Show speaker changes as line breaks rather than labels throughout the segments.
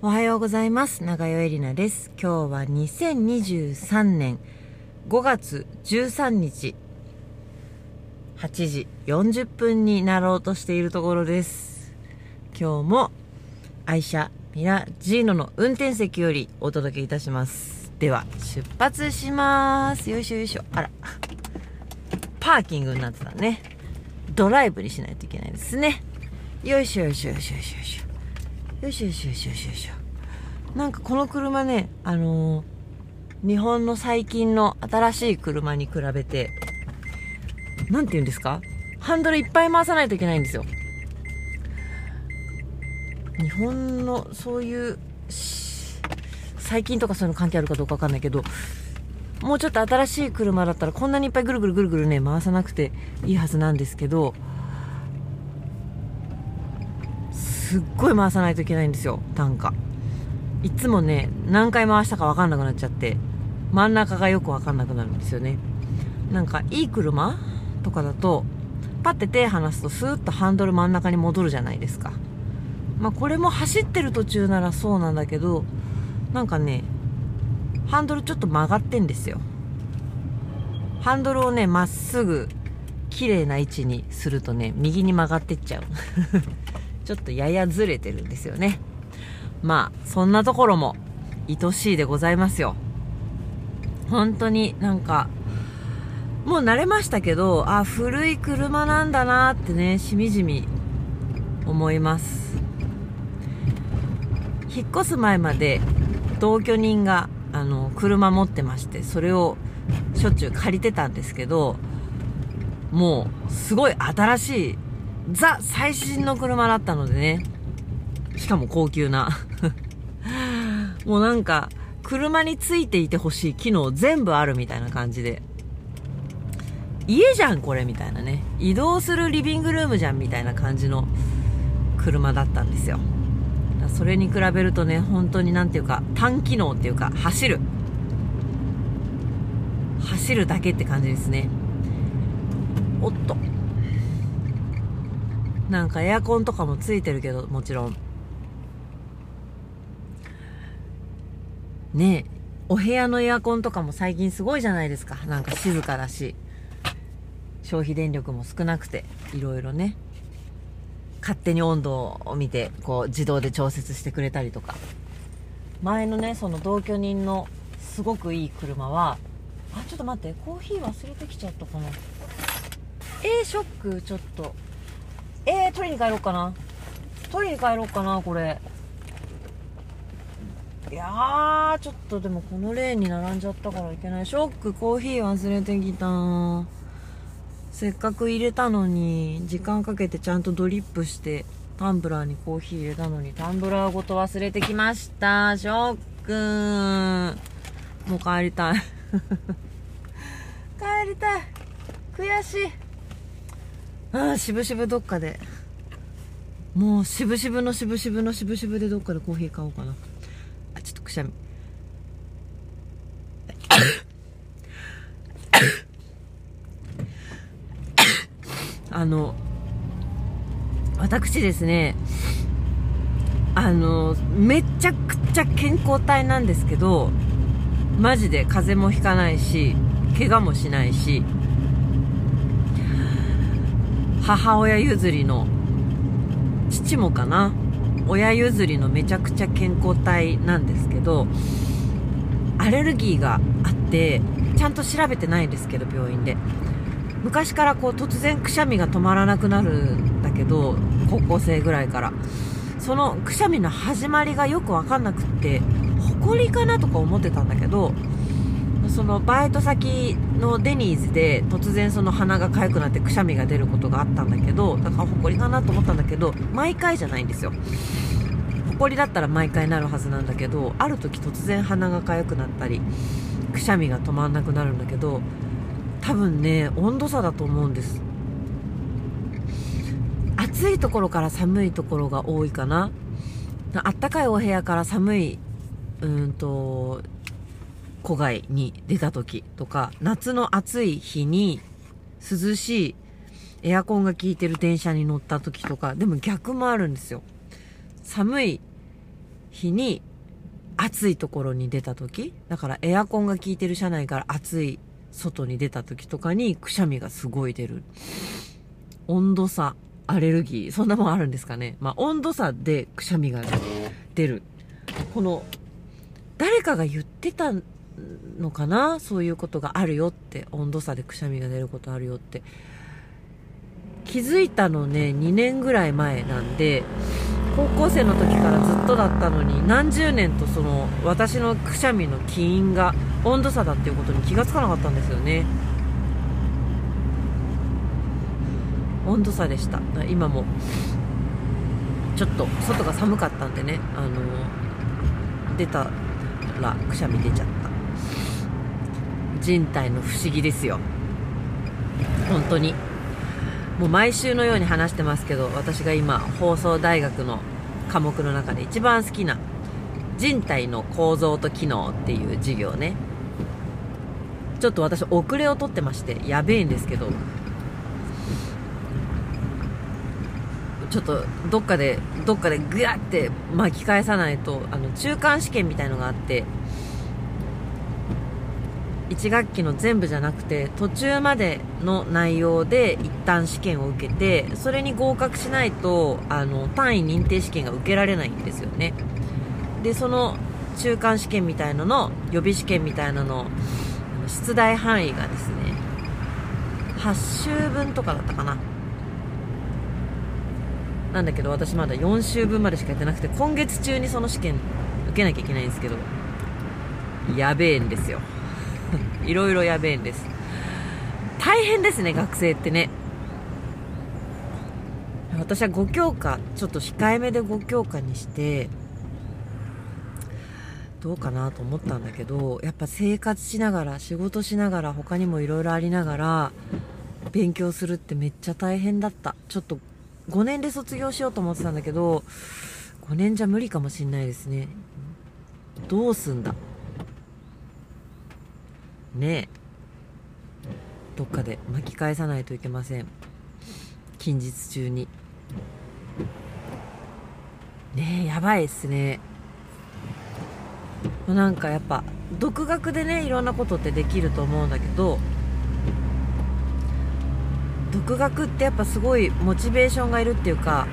おはようございます。長代エリナです。今日は2023年5月13日8時40分になろうとしているところです。今日も愛車ミラジーノの運転席よりお届けいたします。では出発します。よいしょよいしょ。あら。パーキングになってたね。ドライブにしないといけないですね。よいしょよいしょよいしょ。よいしょよいしょよいしょよいしょよいしょなんかこの車ねあのー日本の最近の新しい車に比べてなんて言うんですか？ハンドルいっぱい回さないといけないんですよ。日本のそういうし最近とかそういうの関係あるかどうかわかんないけどもうちょっと新しい車だったらこんなにいっぱいぐるぐるぐるぐるね回さなくていいはずなんですけどすっごい回さないといけないんですよ単価。いつもね何回回したか分かんなくなっちゃって真ん中がよく分かんなくなるんですよね。なんかいい車とかだとパッて手離すとスーッとハンドル真ん中に戻るじゃないですか。まあこれも走ってる途中ならそうなんだけどなんかねハンドルちょっと曲がってんですよ。ハンドルをねまっすぐ綺麗な位置にするとね右に曲がってっちゃう。ちょっとややずれてるんですよね。まあ、そんなところも愛しいでございますよ。本当になんか、もう慣れましたけど、あ、古い車なんだなってね、しみじみ思います。引っ越す前まで同居人が、あの、車持ってまして、それをしょっちゅう借りてたんですけど、もう、すごい新しいザ最新の車だったのでね。しかも高級な。もうなんか、車についていてほしい機能全部あるみたいな感じで。家じゃんこれみたいなね。移動するリビングルームじゃんみたいな感じの車だったんですよ。それに比べるとね、本当になんていうか、単機能っていうか、走る。走るだけって感じですね。おっと。なんかエアコンとかもついてるけど、もちろん。ね、お部屋のエアコンとかも最近すごいじゃないですか。なんか静かだし、消費電力も少なくて、いろいろね。勝手に温度を見て、こう自動で調節してくれたりとか。前のね、その同居人のすごくいい車は、あ、ちょっと待って、コーヒー忘れてきちゃったかな。えー、ショック、ちょっと。えー、取りに帰ろうかな取りに帰ろうかなこれいやーちょっとでもこのレーンに並んじゃったからいけない。ショックコーヒー忘れてきたせっかく入れたのに時間かけてちゃんとドリップしてタンブラーにコーヒー入れた。のにタンブラーごと忘れてきました。ショックもう帰りたい。帰りたい。悔しい。ああ、しぶしぶどっかで。もう、しぶしぶのしぶしぶのしぶしぶでどっかでコーヒー買おうかな。あ、ちょっとくしゃみ。あの、私ですね、あの、めちゃくちゃ健康体なんですけど、マジで風邪もひかないし、怪我もしないし、母親譲りの父もかな親譲りのめちゃくちゃ健康体なんですけどアレルギーがあってちゃんと調べてないですけど病院で。昔からこう突然くしゃみが止まらなくなるんだけど高校生ぐらいから。そのくしゃみの始まりがよく分かんなくってほこりかなとか思ってたんだけどそのバイト先のデニーズで突然その鼻が痒くなってくしゃみが出ることがあったんだけどだからほこりかなと思ったんだけど毎回じゃないんですよ。ほこりだったら毎回なるはずなんだけどある時突然鼻が痒くなったりくしゃみが止まんなくなるんだけど多分ね温度差だと思うんです。暑いところから寒いところが多いかな。あったかいお部屋から寒いうんと戸外に出た時とか夏の暑い日に涼しいエアコンが効いてる電車に乗った時とかでも逆もあるんですよ。寒い日に暑いところに出た時だからエアコンが効いてる車内から暑い外に出た時とかにくしゃみがすごい出る。温度差アレルギーそんなもんあるんですかね。まあ温度差でくしゃみが出る。この誰かが言ってたのかな？そういうことがあるよって。温度差でくしゃみが出ることあるよって。気づいたのね2年ぐらい前なんで高校生の時からずっとだったのに何十年とその私のくしゃみの起因が温度差だっていうことに気がつかなかったんですよね。温度差でした。今も。ちょっと外が寒かったんでねあの出たらくしゃみ出ちゃった。人体の不思議ですよ。本当に。もう毎週のように話してますけど私が今放送大学の科目の中で一番好きな人体の構造と機能っていう授業ね。ちょっと私遅れを取ってましてやべえんですけど。ちょっとどっかでどっかでグワって巻き返さないとあの中間試験みたいのがあって1学期の全部じゃなくて途中までの内容で一旦試験を受けてそれに合格しないとあの単位認定試験が受けられないんですよね。でその中間試験みたいなの予備試験みたいなの出題範囲がですね8週分とかだったかな。なんだけど私まだ4週分までしかやってなくて今月中にその試験受けなきゃいけないんですけどやべえんですよ。いろいろやべえんです。大変ですね、学生ってね。私は5教科、ちょっと控えめで5教科にして、どうかなと思ったんだけど、やっぱ生活しながら、仕事しながら、他にもいろいろありながら、勉強するってめっちゃ大変だった。ちょっと5年で卒業しようと思ってたんだけど、5年じゃ無理かもしんないですね。どうすんだ？ね。どっかで巻き返さないといけません。近日中に。ねえやばいっすね。なんかやっぱ独学でねいろんなことってできると思うんだけど独学ってやっぱすごいモチベーションがいるっていうか、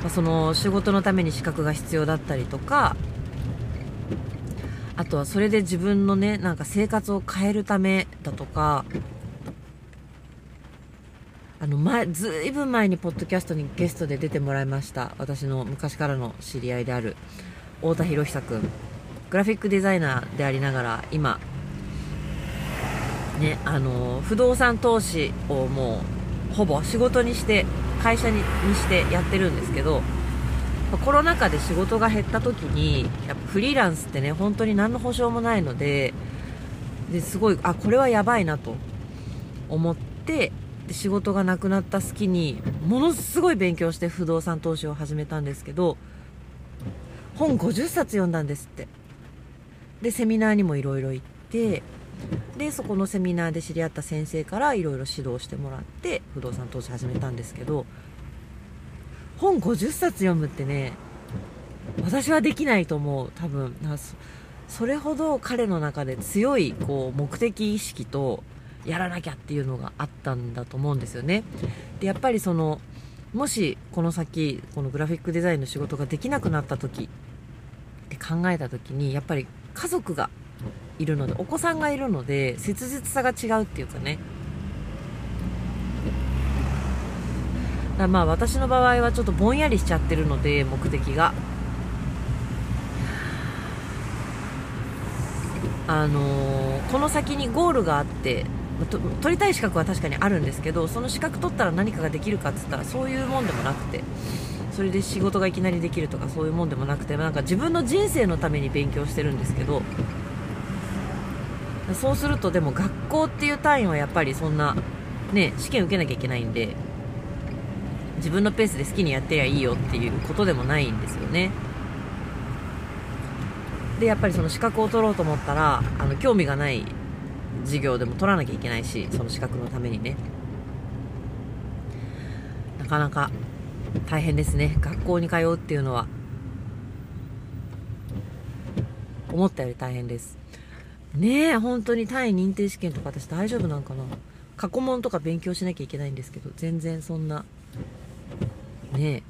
まあ、その仕事のために資格が必要だったりとかあとはそれで自分のねなんか生活を変えるためだとかあの前ずいぶん前にポッドキャストにゲストで出てもらいました。私の昔からの知り合いである太田博久君。グラフィックデザイナーでありながら今ねあの不動産投資をもうほぼ仕事にして会社にしてやってるんですけどコロナ禍で仕事が減った時にやっぱフリーランスってね本当に何の保証もないのでですごいあこれはやばいなと思ってで仕事がなくなった隙にものすごい勉強して不動産投資を始めたんですけど本50冊読んだんですって。でセミナーにもいろいろ行ってでそこのセミナーで知り合った先生からいろいろ指導してもらって不動産投資始めたんですけど本50冊読むってね私はできないと思う。多分それほど彼の中で強いこう目的意識とやらなきゃっていうのがあったんだと思うんですよね。でやっぱりそのもしこの先このグラフィックデザインの仕事ができなくなった時って考えた時にやっぱり家族がいるのでお子さんがいるので切実さが違うっていうかね。だまあ私の場合はちょっとぼんやりしちゃってるので目的が。あのー、この先にゴールがあって取りたい資格は確かにあるんですけどその資格取ったら何かができるかっつったらそういうもんでもなくてそれで仕事がいきなりできるとかそういうもんでもなくてなんか自分の人生のために勉強してるんですけどそうするとでも学校っていう単位はやっぱりそんなね試験受けなきゃいけないんで自分のペースで好きにやってりゃいいよっていうことでもないんですよね。でやっぱりその資格を取ろうと思ったらあの興味がない授業でも取らなきゃいけないしその資格のためにね。なかなか大変ですね。学校に通うっていうのは。思ったより大変です。ねえ本当に単位認定試験とか私大丈夫なんかな。過去問とか勉強しなきゃいけないんですけど全然そんなね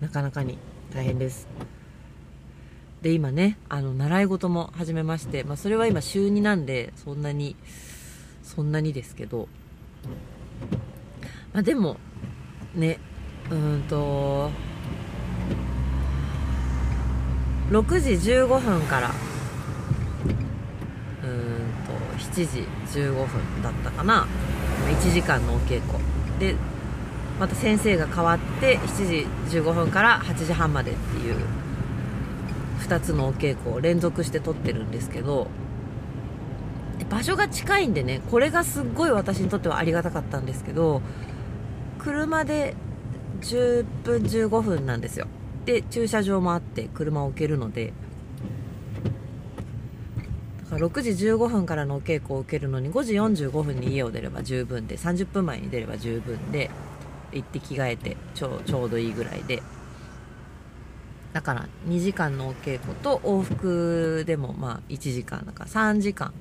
なかなかに大変です。で今ねあの習い事も始めまして、まあ、それは今週2なんでそんなにそんなにですけど、まあ、でもねうんと6時15分からうんと7時15分だったかな。1時間のお稽古。でまた先生が変わって7時15分から8時半までっていう2つのお稽古を連続して撮ってるんですけど場所が近いんでねこれがすっごい私にとってはありがたかったんですけど車で10分15分なんですよ。で駐車場もあって車を置けるので6時15分からのお稽古を受けるのに5時45分に家を出れば十分で30分前に出れば十分で行って着替えてちょちょうどいいぐらいで。だから2時間のお稽古と往復でもまあ1時間だから3時間。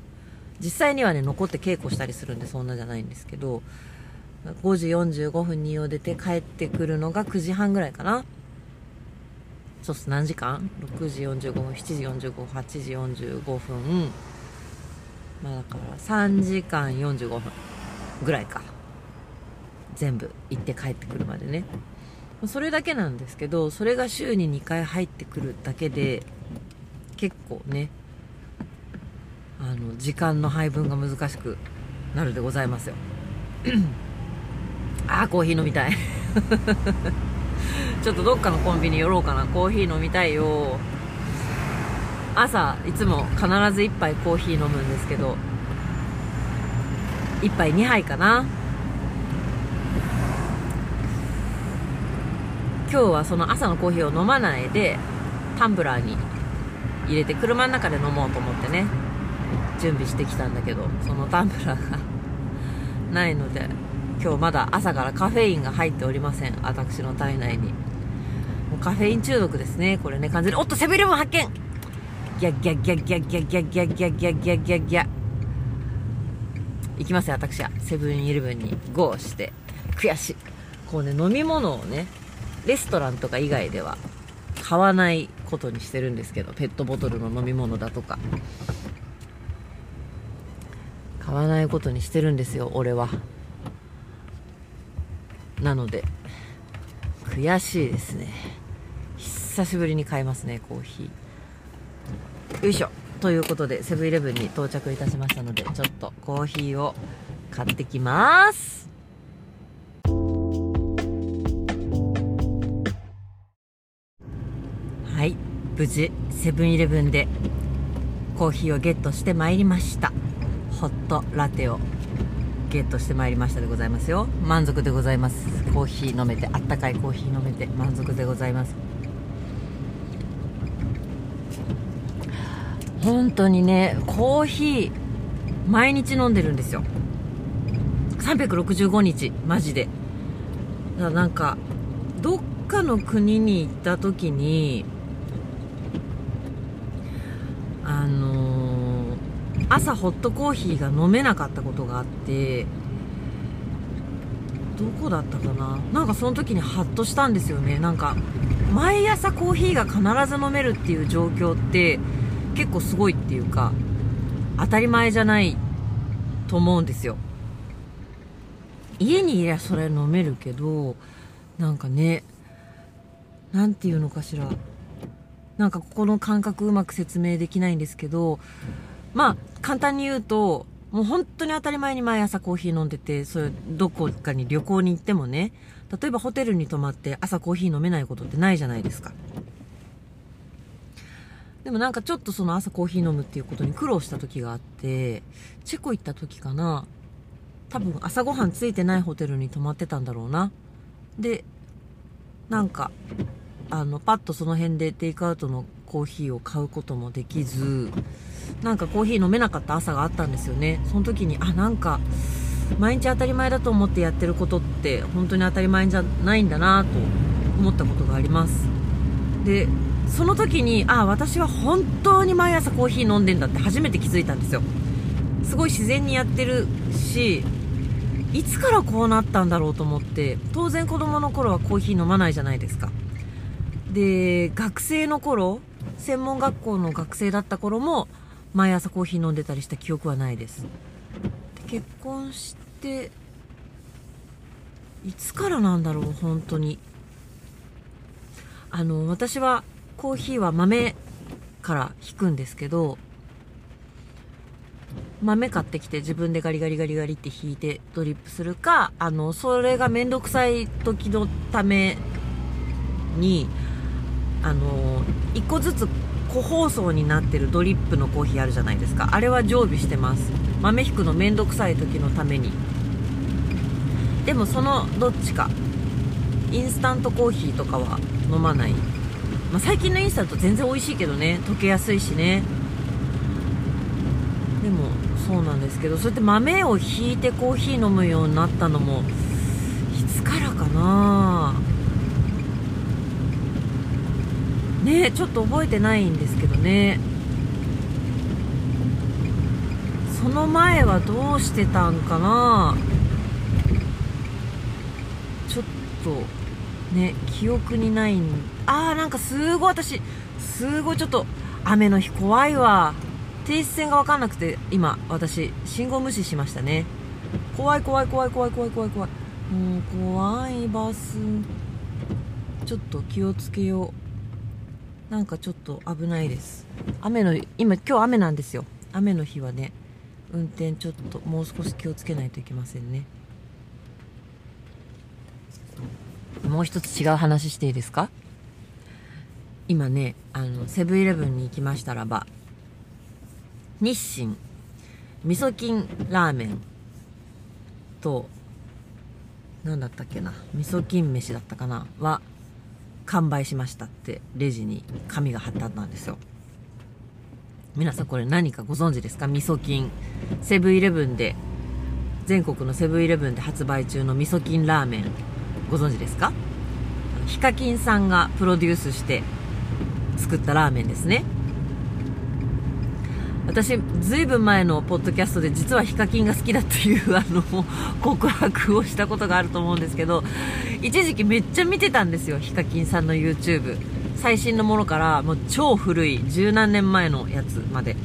実際にはね残って稽古したりするんでそんなじゃないんですけど5時45分に家を出て帰ってくるのが9時半ぐらいかな。そうっす。何時間 ?6 時45分7時45分8時45分。まあだから3時間45分ぐらいか。全部行って帰ってくるまでね。それだけなんですけどそれが週に2回入ってくるだけで結構ねあの時間の配分が難しくなるでございますよ。ああコーヒー飲みたい。ちょっとどっかのコンビニ寄ろうかな。コーヒー飲みたいよ。朝いつも必ず1杯コーヒー飲むんですけど。1杯2杯かな。今日はその朝のコーヒーを飲まないでタンブラーに入れて車の中で飲もうと思ってね。準備してきたんだけどそのタンブラーがないので今日まだ朝からカフェインが入っておりません。私の体内に。カフェイン中毒ですね。これね完全に。おっとセブンイレブン発見ギャギャギャギャギャギャギャギャギャギャギャギャ行きますよ私はセブンイレブンに GO して悔しいこうね飲み物をねレストランとか以外では買わないことにしてるんですけどペットボトルの飲み物だとか買わないことにしてるんですよ俺はなので悔しいですね久しぶりに買いますねコーヒー。よいしょ。ということでセブンイレブンに到着いたしましたのでちょっとコーヒーを買ってきます。はい。無事セブンイレブンでコーヒーをゲットしてまいりました。ホットラテをゲットしてまいりましたでございますよ。満足でございます。コーヒー飲めてあったかいコーヒー飲めて満足でございます。本当にねコーヒー毎日飲んでるんですよ。365日マジで。だからなんかどっかの国に行った時にあのー、朝ホットコーヒーが飲めなかったことがあってどこだったかな？なんかその時にハッとしたんですよね。なんか毎朝コーヒーが必ず飲めるっていう状況って結構すごいっていうか当たり前じゃないと思うんですよ。家にいりゃそれ飲めるけどなんかね何て言うのかしら。なんかここの感覚うまく説明できないんですけどまあ簡単に言うともう本当に当たり前に毎朝コーヒー飲んでてそれどこかに旅行に行ってもね例えばホテルに泊まって朝コーヒー飲めないことってないじゃないですか。でもなんかちょっとその朝コーヒー飲むっていうことに苦労した時があってチェコ行った時かな。多分朝ごはんついてないホテルに泊まってたんだろうな。でなんかあのパッとその辺でテイクアウトのコーヒーを買うこともできずなんかコーヒー飲めなかった朝があったんですよね。その時にあなんか毎日当たり前だと思ってやってることって本当に当たり前じゃないんだなと思ったことがあります。でその時にあ私は本当に毎朝コーヒー飲んでんだって初めて気づいたんですよ。すごい自然にやってるしいつからこうなったんだろうと思って当然子供の頃はコーヒー飲まないじゃないですか。で学生の頃専門学校の学生だった頃も毎朝コーヒー飲んでたりした記憶はないです。結婚していつからなんだろう本当に。あの私はコーヒーは豆から引くんですけど豆買ってきて自分でガリガリガリガリって引いてドリップするかあのそれがめんどくさい時のためにあの1個ずつ個包装になってるドリップのコーヒーあるじゃないですか。あれは常備してます。豆引くのめんどくさい時のために。でもそのどっちか。インスタントコーヒーとかは飲まない、まあ、最近のインスタント全然美味しいけどね。溶けやすいしね。でもそうなんですけど。そうやって豆をひいてコーヒー飲むようになったのもいつからかな？ねちょっと覚えてないんですけどね。その前はどうしてたんかな？ちょっとね記憶にないんあーなんかすごい私すごいちょっと雨の日怖いわ。停止線が分かんなくて今私信号無視しましたね。怖い怖い怖い怖い怖い怖い怖い。もう怖いバス。ちょっと気をつけよう。なんかちょっと危ないです。雨の今今日雨なんですよ。雨の日はね運転ちょっともう少し気をつけないといけませんね。もう一つ違う話していいですか？今ねあのセブンイレブンに行きましたらば日清味噌菌ラーメンと何だったっけな味噌菌飯だったかなは完売しましたってレジに紙が貼ってあったんですよ。皆さんこれ何かご存知ですか？味噌菌。セブンイレブンで全国のセブンイレブンで発売中の味噌菌ラーメンご存知ですか？ヒカキンさんがプロデュースして作ったラーメンですね。私ずいぶん前のポッドキャストで実はヒカキンが好きだっていうあの 告白をしたことがあると思うんですけど一時期めっちゃ見てたんですよヒカキンさんの YouTube 最新のものからもう超古い十何年前のやつまで。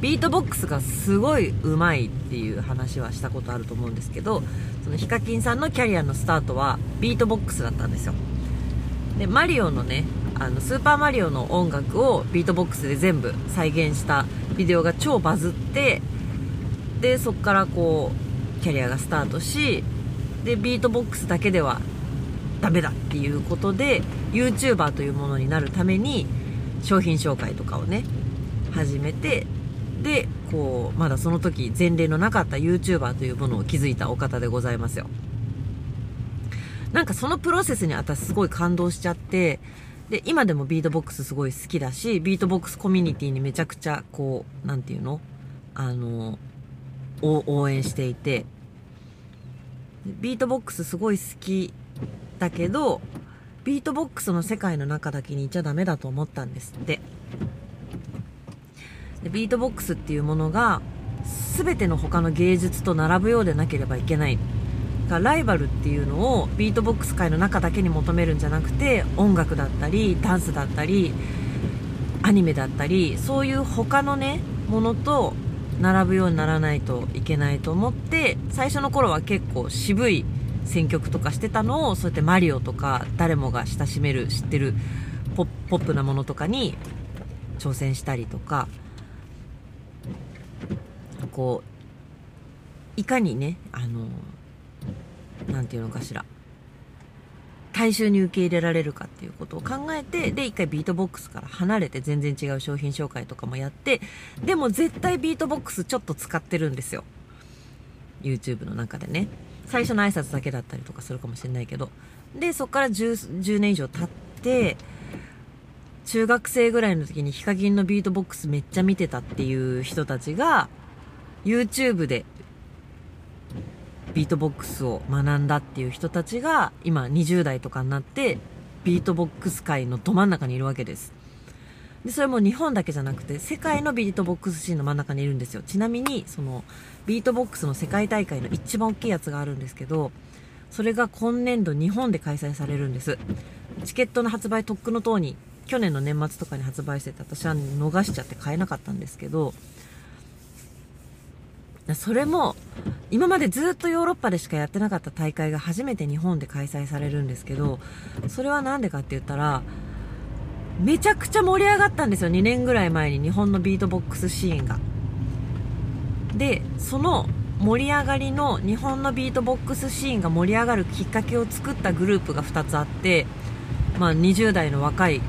ビートボックスがすごい上手いっていう話はしたことあると思うんですけどそのヒカキンさんのキャリアのスタートはビートボックスだったんですよ。でマリオのねあのスーパーマリオの音楽をビートボックスで全部再現したビデオが超バズってでそこからこうキャリアがスタートしでビートボックスだけではダメだっていうことで YouTuber というものになるために商品紹介とかをね始めてでこうまだその時前例のなかった YouTuber というものを築いたお方でございますよ。なんかそのプロセスに私すごい感動しちゃってで、今でもビートボックスすごい好きだし、ビートボックスコミュニティにめちゃくちゃ、こう、なんていうの？あの、応援していて、ビートボックスすごい好きだけど、ビートボックスの世界の中だけにいちゃダメだと思ったんですって。でビートボックスっていうものが、全ての他の芸術と並ぶようでなければいけない。がライバルっていうのをビートボックス界の中だけに求めるんじゃなくて音楽だったりダンスだったりアニメだったりそういう他のねものと並ぶようにならないといけないと思って最初の頃は結構渋い選曲とかしてたのをそうやってマリオとか誰もが親しめる知ってるポップなものとかに挑戦したりとかこういかにねあの何て言うのかしら。大衆に受け入れられるかっていうことを考えてで一回ビートボックスから離れて全然違う商品紹介とかもやってでも絶対ビートボックスちょっと使ってるんですよ。YouTube の中でね。最初の挨拶だけだったりとかするかもしれないけど。でそっから 10, 10年以上経って中学生ぐらいの時にヒカキンのビートボックスめっちゃ見てたっていう人たちが YouTube でビートボックスを学んだっていう人たちが今20代とかになってビートボックス界のど真ん中にいるわけです。でそれも日本だけじゃなくて世界のビートボックスシーンの真ん中にいるんですよ。ちなみにそのビートボックスの世界大会の一番大きいやつがあるんですけどそれが今年度日本で開催されるんです。チケットの発売とっくのとうに去年の年末とかに発売してて私は逃しちゃって買えなかったんですけどそれも今までずっとヨーロッパでしかやってなかった大会が初めて日本で開催されるんですけどそれは何でかって言ったらめちゃくちゃ盛り上がったんですよ。2年ぐらい前に日本のビートボックスシーンが。でその盛り上がりの日本のビートボックスシーンが盛り上がるきっかけを作ったグループが2つあって、まあ、20代の若い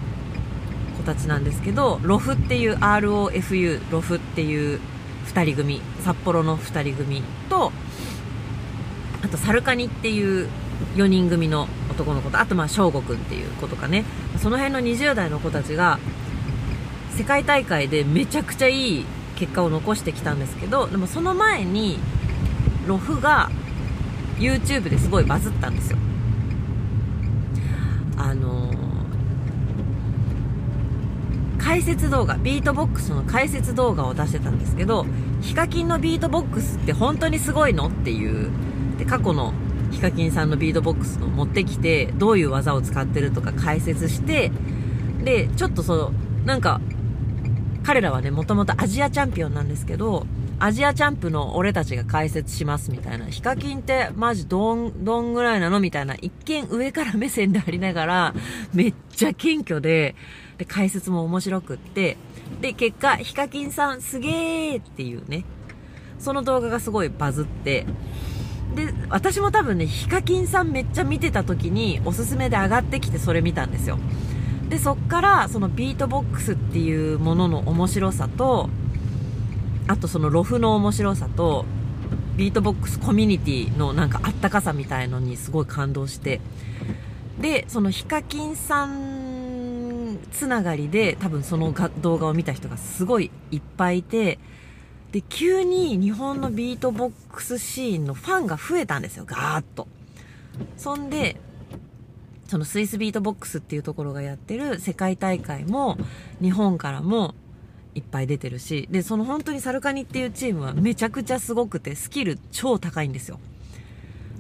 子たちなんですけどロフっていう ROFU ロフっていう2人組札幌の2人組とあとサルカニっていう4人組の男の子とあとまあ翔吾くんっていう子とかね。その辺の20代の子たちが世界大会でめちゃくちゃいい結果を残してきたんですけどでもその前にロフが YouTube ですごいバズったんですよ。あの、解説動画ビートボックスの解説動画を出してたんですけどヒカキンのビートボックスって本当にすごいのっていうで過去のヒカキンさんのビートボックスの持ってきてどういう技を使ってるとか解説してでちょっとそのなんか彼らはねもともとアジアチャンピオンなんですけどアジアチャンプの俺たちが解説しますみたいなヒカキンってマジどんどんぐらいなのみたいな一見上から目線でありながらめっちゃ謙虚でで解説も面白くってで結果ヒカキンさんすげーっていうね。その動画がすごいバズって。で、私も多分ね、ヒカキンさんめっちゃ見てた時におすすめで上がってきてそれ見たんですよ。で、そっからそのビートボックスっていうものの面白さと、あとそのロフの面白さと、ビートボックスコミュニティのなんかあったかさみたいのにすごい感動して、で、そのヒカキンさんつながりで多分その動画を見た人がすごいいっぱいいて、で、急に日本のビートボックスシーンのファンが増えたんですよ、ガーッと。そんで、そのスイスビートボックスっていうところがやってる世界大会も日本からもいっぱい出てるし、で、その本当にサルカニっていうチームはめちゃくちゃすごくてスキル超高いんですよ。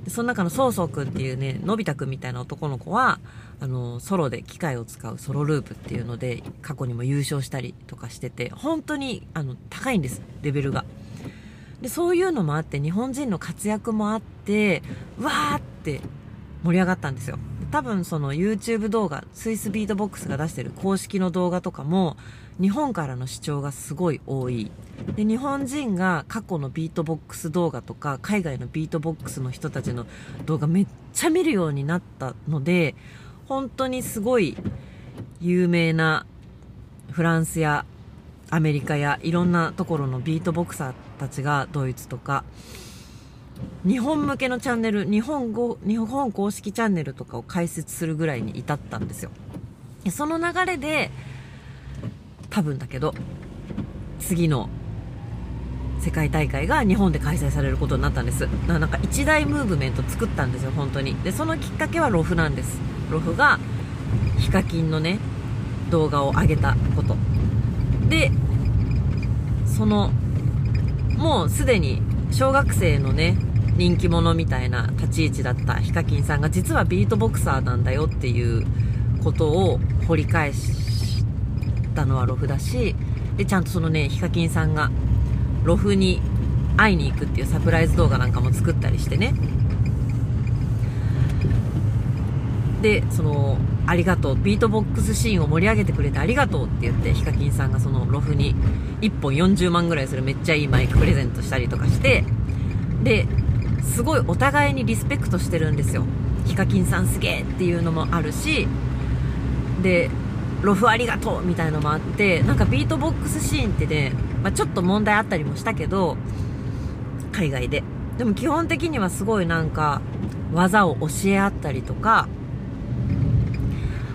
でその中の SO-SO くんっていうね、のび太くんみたいな男の子は、あの、ソロで機械を使うソロループっていうので、過去にも優勝したりとかしてて、本当に、あの、高いんです、レベルが。で、そういうのもあって、日本人の活躍もあって、わーって盛り上がったんですよ。多分その YouTube 動画、スイスビートボックスが出してる公式の動画とかも、日本からの視聴がすごい多い。で、日本人が過去のビートボックス動画とか、海外のビートボックスの人たちの動画めっちゃ見るようになったので、本当にすごい有名なフランスやアメリカやいろんなところのビートボクサーたちがドイツとか、日本向けのチャンネル、日本語、日本公式チャンネルとかを開設するぐらいに至ったんですよ。その流れで、多分だけど、次の世界大会が日本で開催されることになったんです。なんか一大ムーブメント作ったんですよ、本当に。で、そのきっかけはロフなんです。ロフが、ヒカキンのね、動画を上げたこと。で、その、もうすでに小学生のね、人気者みたいな立ち位置だったヒカキンさんが実はビートボクサーなんだよっていうことを掘り返したのはロフだし、で、ちゃんとそのね、ヒカキンさんがロフに会いに行くっていうサプライズ動画なんかも作ったりしてね。で、その、ありがとう、ビートボックスシーンを盛り上げてくれてありがとうって言って、ヒカキンさんがそのロフに1本40万ぐらいするめっちゃいいマイクプレゼントしたりとかして、で、すごいお互いにリスペクトしてるんですよ。ヒカキンさんすげえっていうのもあるし、で、ロフありがとうみたいのもあって、なんかビートボックスシーンってね、まあ、ちょっと問題あったりもしたけど、海外で。でも基本的にはすごいなんか、技を教え合ったりとか、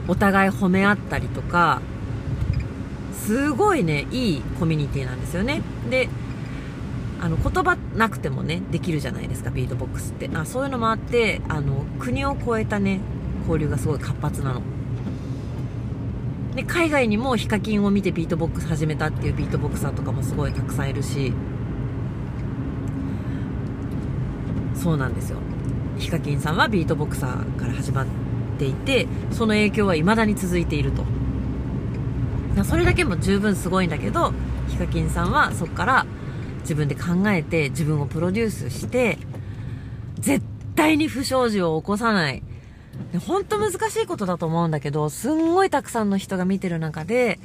お互い褒め合ったりとか、すごいね、いいコミュニティなんですよね。で、あの、言葉なくてもね、できるじゃないですか、ビートボックスって。あそういうのもあって、あの、国を越えたね、交流がすごい活発なの。で海外にもヒカキンを見てビートボックス始めたっていうビートボクサーとかもすごいたくさんいるしそうなんですよヒカキンさんはビートボクサーから始まっていてその影響は未だに続いていると。それだけも十分すごいんだけどヒカキンさんはそこから自分で考えて自分をプロデュースして絶対に不祥事を起こさない。本当難しいことだと思うんだけどすんごいたくさんの人が見てる中で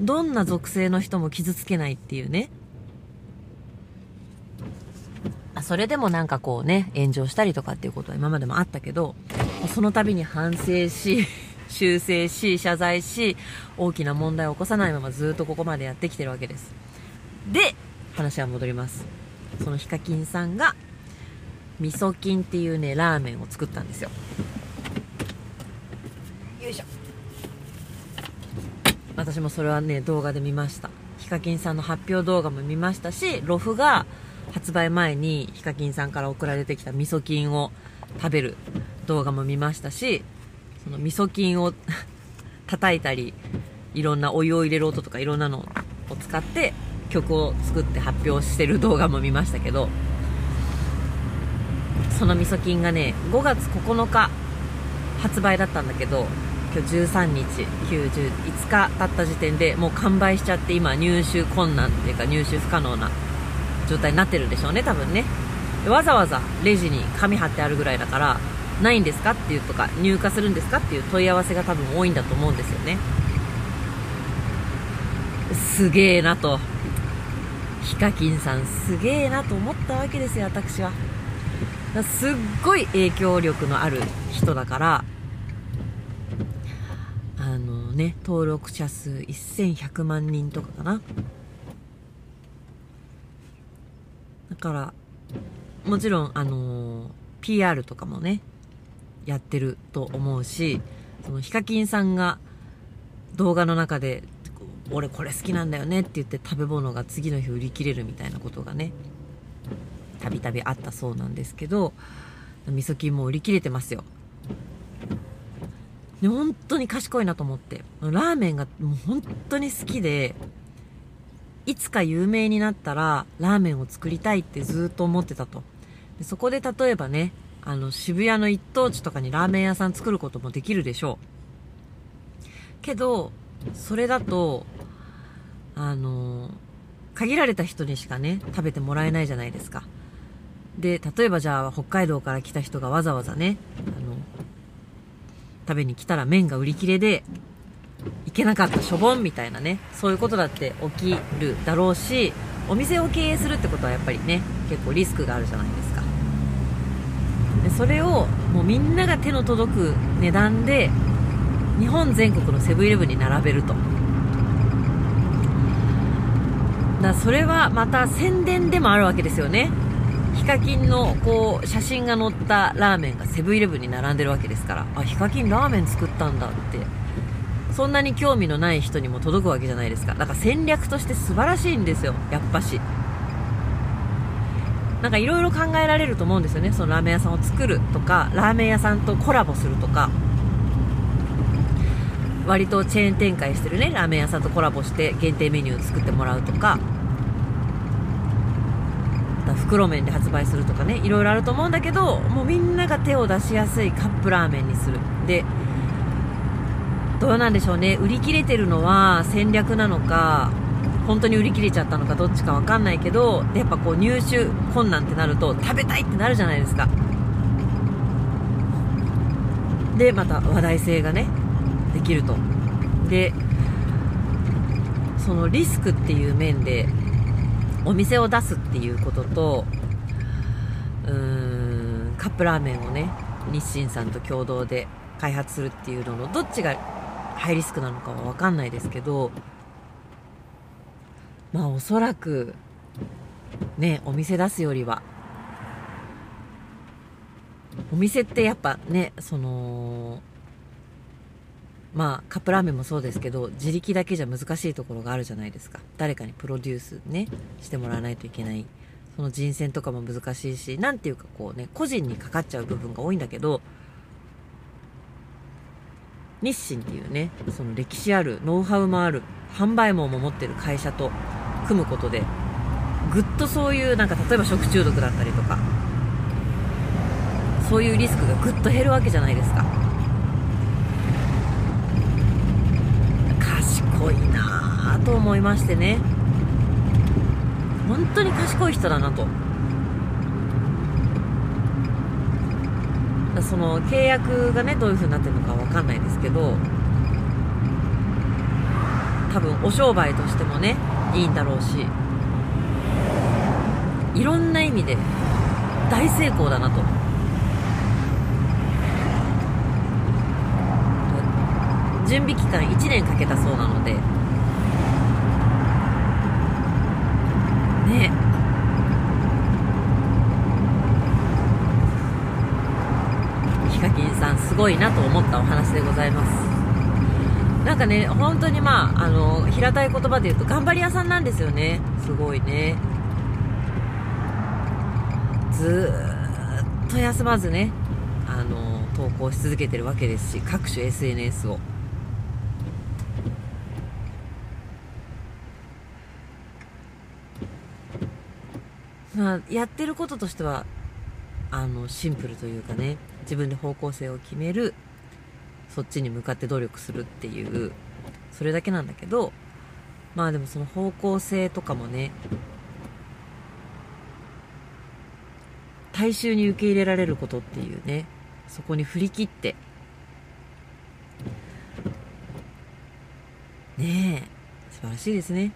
どんな属性の人も傷つけないっていうね。それでもなんかこうね炎上したりとかっていうことは今までもあったけどその度に反省し 修正し謝罪し大きな問題を起こさないままずっとここまでやってきてるわけです。で話は戻ります。そのヒカキンさんが味噌菌っていうねラーメンを作ったんですよ。よいしょ。私もそれはね動画で見ました。ヒカキンさんの発表動画も見ましたしロフが発売前にヒカキンさんから送られてきた味噌菌を食べる動画も見ましたしその味噌菌を 叩いたりいろんなお湯を入れる音とかいろんなのを使って曲を作って発表してる動画も見ましたけどその味噌菌がね5月9日発売だったんだけど今日13日90、5日経った時点でもう完売しちゃって今入手困難っていうか入手不可能な状態になってるんでしょうね多分ね。わざわざレジに紙貼ってあるぐらいだからないんですかっていうとか入荷するんですかっていう問い合わせが多分多いんだと思うんですよね。すげえなと。ヒカキンさんすげえなと思ったわけですよ私は。すっごい影響力のある人だから。あのね登録者数1100万人とかかな。だからもちろんあの PR とかもねやってると思うしそのヒカキンさんが動画の中で俺これ好きなんだよねって言って食べ物が次の日売り切れるみたいなことがねたびたびあったそうなんですけど味噌菌も売り切れてますよ。で本当に賢いなと思ってラーメンがもう本当に好きでいつか有名になったらラーメンを作りたいってずっと思ってたと。そこで例えばねあの渋谷の一等地とかにラーメン屋さん作ることもできるでしょう。けどそれだとあの限られた人にしかね食べてもらえないじゃないですか。で例えばじゃあ北海道から来た人がわざわざねあの食べに来たら麺が売り切れで行けなかったしょぼんみたいなねそういうことだって起きるだろうしお店を経営するってことはやっぱりね結構リスクがあるじゃないですか。でそれをもうみんなが手の届く値段で日本全国のセブンイレブンに並べると。だそれはまた宣伝でもあるわけですよね。ヒカキンのこう写真が載ったラーメンがセブンイレブンに並んでるわけですから。あヒカキンラーメン作ったんだって。そんなに興味のない人にも届くわけじゃないですか。だから戦略として素晴らしいんですよ。やっぱし。なんかいろいろ考えられると思うんですよね。そのラーメン屋さんを作るとかラーメン屋さんとコラボするとか。割とチェーン展開してるね。ラーメン屋さんとコラボして限定メニューを作ってもらうとか。袋麺で発売するとかね。いろいろあると思うんだけどもうみんなが手を出しやすいカップラーメンにする。でどうなんでしょうね。売り切れてるのは戦略なのか本当に売り切れちゃったのかどっちか分かんないけどやっぱこう入手困難ってなると食べたいってなるじゃないですか。でまた話題性がねできると。でそのリスクっていう面でお店を出すっていうこととうーんカップラーメンをね日清さんと共同で開発するっていうののどっちがハイリスクなのかは分かんないですけどまあおそらくねお店出すよりは。お店ってやっぱねそのまあカップラーメンもそうですけど自力だけじゃ難しいところがあるじゃないですか。誰かにプロデュースねしてもらわないといけない。その人選とかも難しいし何ていうかこうね個人にかかっちゃう部分が多いんだけど日清っていうねその歴史あるノウハウもある販売網も持ってる会社と組むことでぐっとそういうなんか例えば食中毒だったりとかそういうリスクがぐっと減るわけじゃないですか。賢いなぁと思いましてね。本当に賢い人だなと。その契約がねどういう風になってるのかわかんないですけど多分お商売としてもねいいんだろうしいろんな意味で大成功だなと。準備期間1年かけたそうなので。ね。えヒカキンさんすごいなと思ったお話でございます。なんかね本当にまああの平たい言葉で言うと頑張り屋さんなんですよね。すごいね。ずっと休まずねあの投稿し続けてるわけですし各種 SNS を。まあ、やってることとしてはあのシンプルというかね自分で方向性を決める。そっちに向かって努力するっていうそれだけなんだけどまあでもその方向性とかもね大衆に受け入れられることっていうねそこに振り切ってねえ素晴らしいですね。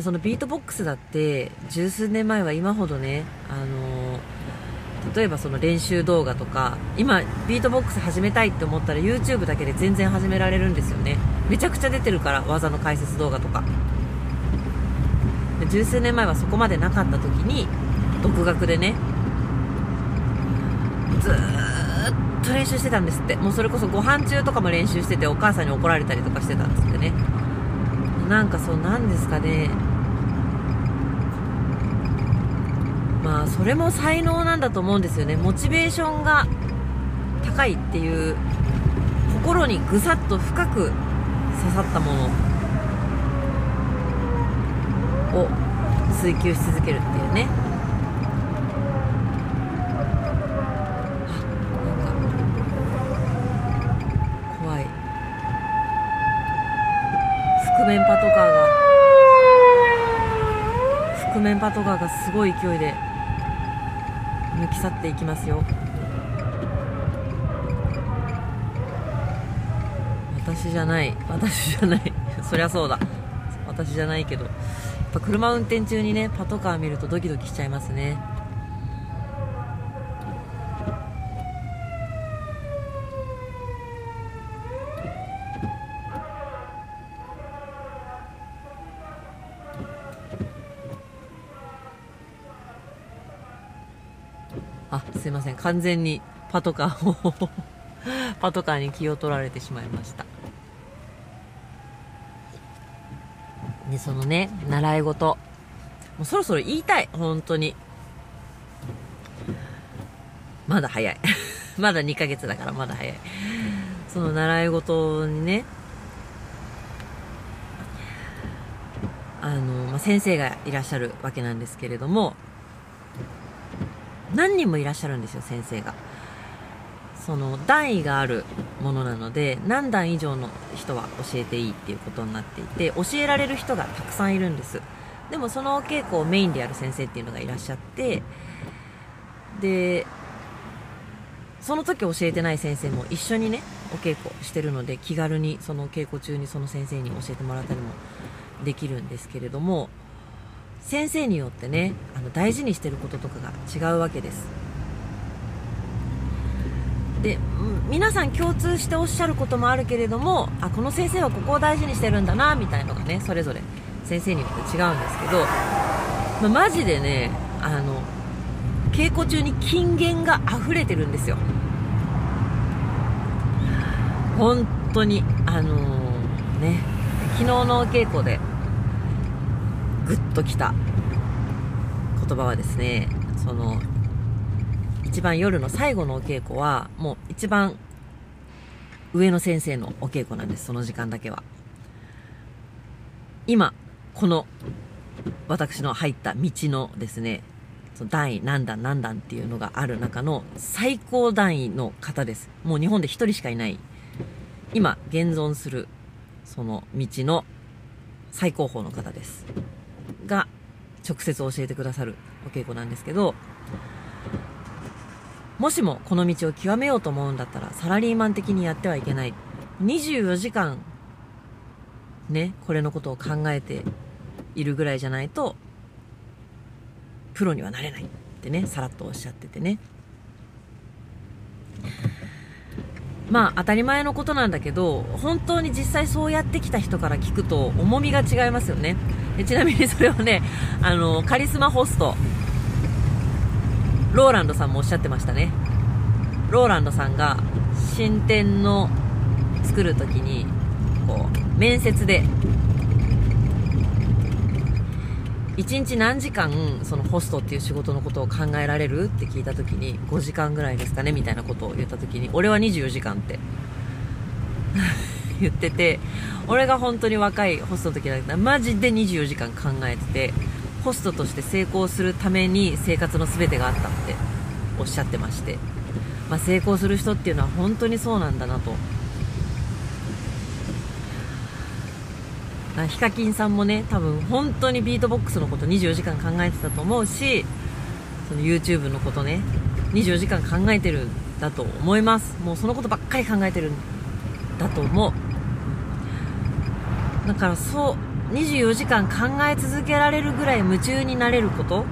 そのビートボックスだって十数年前は今ほどね、あの例えばその練習動画とか今ビートボックス始めたいって思ったら YouTube だけで全然始められるんですよね。めちゃくちゃ出てるから技の解説動画とか。十数年前はそこまでなかった時に独学でねずーっと練習してたんですって。もうそれこそご飯中とかも練習しててお母さんに怒られたりとかしてたんですってね。なんかそうなんですかね。まあそれも才能なんだと思うんですよね。モチベーションが高いっていう心にぐさっと深く刺さったものを追求し続けるっていうね。怖い。覆面パトカーが覆面パトカーがすごい勢いでき去っていきますよ。私じゃない。私じゃない。そりゃそうだ。私じゃないけど。やっぱ車運転中にねパトカー見るとドキドキしちゃいますねあすいません完全にパトカーをパトカーに気を取られてしまいました。でそのね習い事。もうそろそろ言いたい。本当に。まだ早い。まだ2ヶ月だからまだ早い。その習い事にねあの、まあ、先生がいらっしゃるわけなんですけれども何人もいらっしゃるんですよ先生が。その段位があるものなので何段以上の人は教えていいっていうことになっていて教えられる人がたくさんいるんです。でもそのお稽古をメインでやる先生っていうのがいらっしゃってでその時教えてない先生も一緒にねお稽古してるので気軽にその稽古中にその先生に教えてもらったりもできるんですけれども先生によってねあの大事にしてることとかが違うわけです。で皆さん共通しておっしゃることもあるけれどもあこの先生はここを大事にしてるんだなみたいのがねそれぞれ先生によって違うんですけど、まあ、マジでねあの稽古中に金言が溢れてるんですよ。本当にあのー、ね昨日の稽古でグッときた言葉はですねその一番夜の最後のお稽古はもう一番上の先生のお稽古なんですその時間だけは。今この私の入った道のですねその段位何段何段っていうのがある中の最高段位の方です。もう日本で1人しかいない。今現存するその道の最高峰の方です。が直接教えてくださるお稽古なんですけどもしもこの道を極めようと思うんだったらサラリーマン的にやってはいけない。24時間ねこれのことを考えているぐらいじゃないとプロにはなれない。ってねさらっとおっしゃっててね。まあ当たり前のことなんだけど本当に実際そうやってきた人から聞くと重みが違いますよね。でちなみにそれをねあのカリスマホスト。ローランドさんもおっしゃってましたね。ローランドさんが新店の作るときにこう面接で1日何時間そのホストっていう仕事のことを考えられる？って聞いた時に5時間ぐらいですかねみたいなことを言った時に俺は24時間って。言ってて俺が本当に若いホストの時だった。らマジで24時間考えててホストとして成功するために生活の全てがあったっておっしゃってまして、まあ、成功する人っていうのは本当にそうなんだなと。ヒカキンさんもね多分本当にビートボックスのこと24時間考えてたと思うしその YouTube のことね24時間考えてるんだと思います。もうそのことばっかり考えてるんだと思う。だからそう24時間考え続けられるぐらい夢中になれること？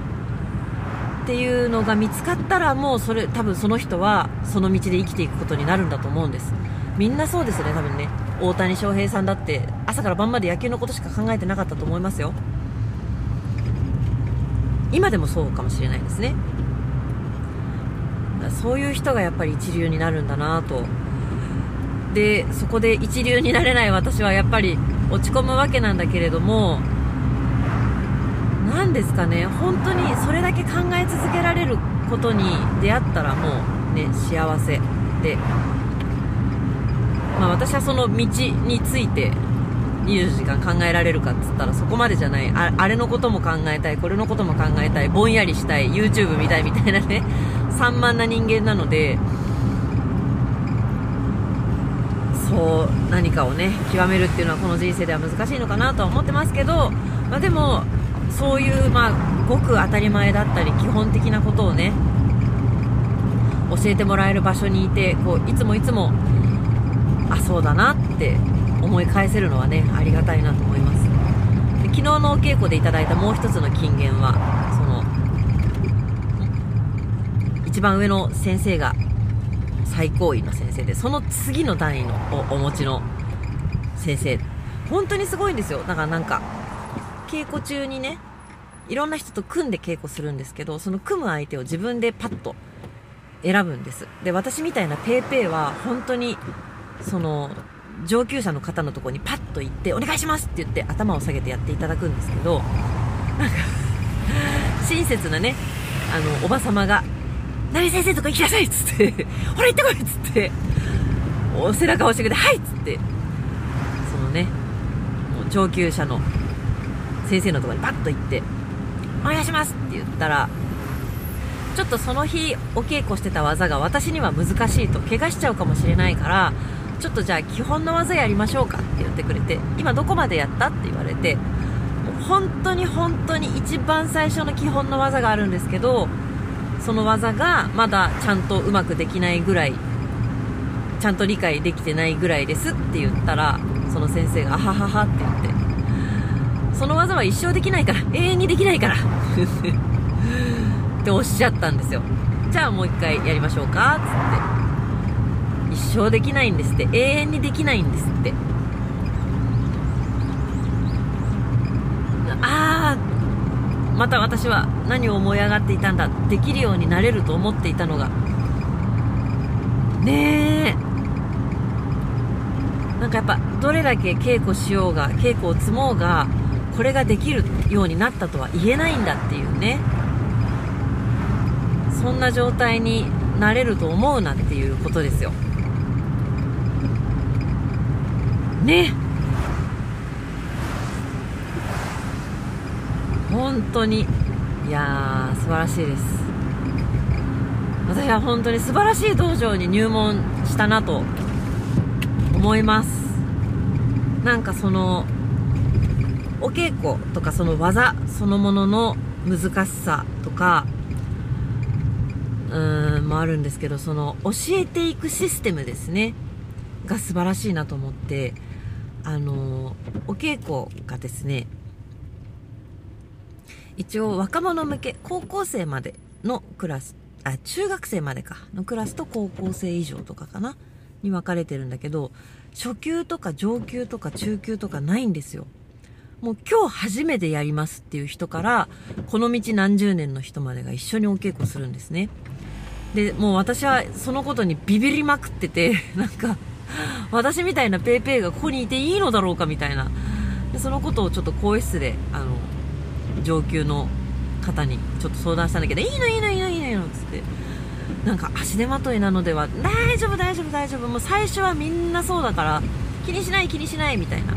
っていうのが見つかったらもうそれ多分その人はその道で生きていくことになるんだと思うんです。みんなそうですね多分ね。大谷翔平さんだって朝から晩まで野球のことしか考えてなかったと思いますよ。今でもそうかもしれないですね。そういう人がやっぱり一流になるんだなと。でそこで一流になれない私はやっぱり落ち込むわけなんだけれども何ですかね本当にそれだけ考え続けられることに出会ったらもうね幸せで。まあ、私はその道について24時間考えられるかっつったらそこまでじゃない。ああれのことも考えたいこれのことも考えたいぼんやりしたい YouTube 見たいみたいなね 散漫な人間なのでそう何かをね極めるっていうのはこの人生では難しいのかなとは思ってますけど、まあ、でもそういうまあごく当たり前だったり基本的なことをね教えてもらえる場所にいてこういつもいつもあそうだなって思い返せるのはねありがたいなと思います。で昨日のお稽古でいただいたもう一つの金言はその一番上の先生が最高位の先生でその次の段位のおお持ちの先生。本当にすごいんですよ。だからなんか稽古中にねいろんな人と組んで稽古するんですけどその組む相手を自分でパッと選ぶんです。で私みたいな paypay は本当にその上級者の方のとこにパッと行ってお願いしますって言って頭を下げてやっていただくんですけどなんか親切なねあのおば様が「何先生とこ行きなさい」っつって「ほら行ってこい」っつってお背中を押してくれて「はい」っつってそのねもう上級者の先生のとこにパッと行って「お願いします」って言ったらちょっとその日お稽古してた技が私には難しいと怪我しちゃうかもしれないからちょっとじゃあ基本の技やりましょうかって言ってくれて今どこまでやった？って言われて本当に本当に一番最初の基本の技があるんですけどその技がまだちゃんとうまくできないぐらいちゃんと理解できてないぐらいですって言ったらその先生が「あははは」って言ってその技は一生できないから永遠にできないから っておっしゃったんですよ。じゃあもう一回やりましょうかっつって。一生できないんですって永遠にできないんですってああまた私は何を思い上がっていたんだできるようになれると思っていたのが。ねえ。なんかやっぱどれだけ稽古しようが稽古を積もうがこれができるようになったとは言えないんだっていうね。そんな状態になれると思うなっていうことですよ。ね本当にいやー素晴らしいです。私は本当に素晴らしい道場に入門したなと思います。なんかそのお稽古とかその技そのものの難しさとかうーんもあるんですけどその教えていくシステムですねが素晴らしいなと思ってあのお稽古がですね一応若者向け高校生までのクラスあ中学生までか。のクラスと高校生以上とかかな。に分かれてるんだけど初級とか上級とか中級とかないんですよ。もう今日初めてやりますっていう人からこの道何十年の人までが一緒にお稽古するんですね。でもう私はそのことにビビりまくってて なんか私みたいな paypay がここにいていいのだろうかみたいな。でそのことをちょっと更衣室であの上級の方にちょっと相談したんだけど、いいのいいのいいのいいのっつって。なんか足手まといなのでは、大丈夫大丈夫大丈夫。もう最初はみんなそうだから、気にしない気にしないみたいな。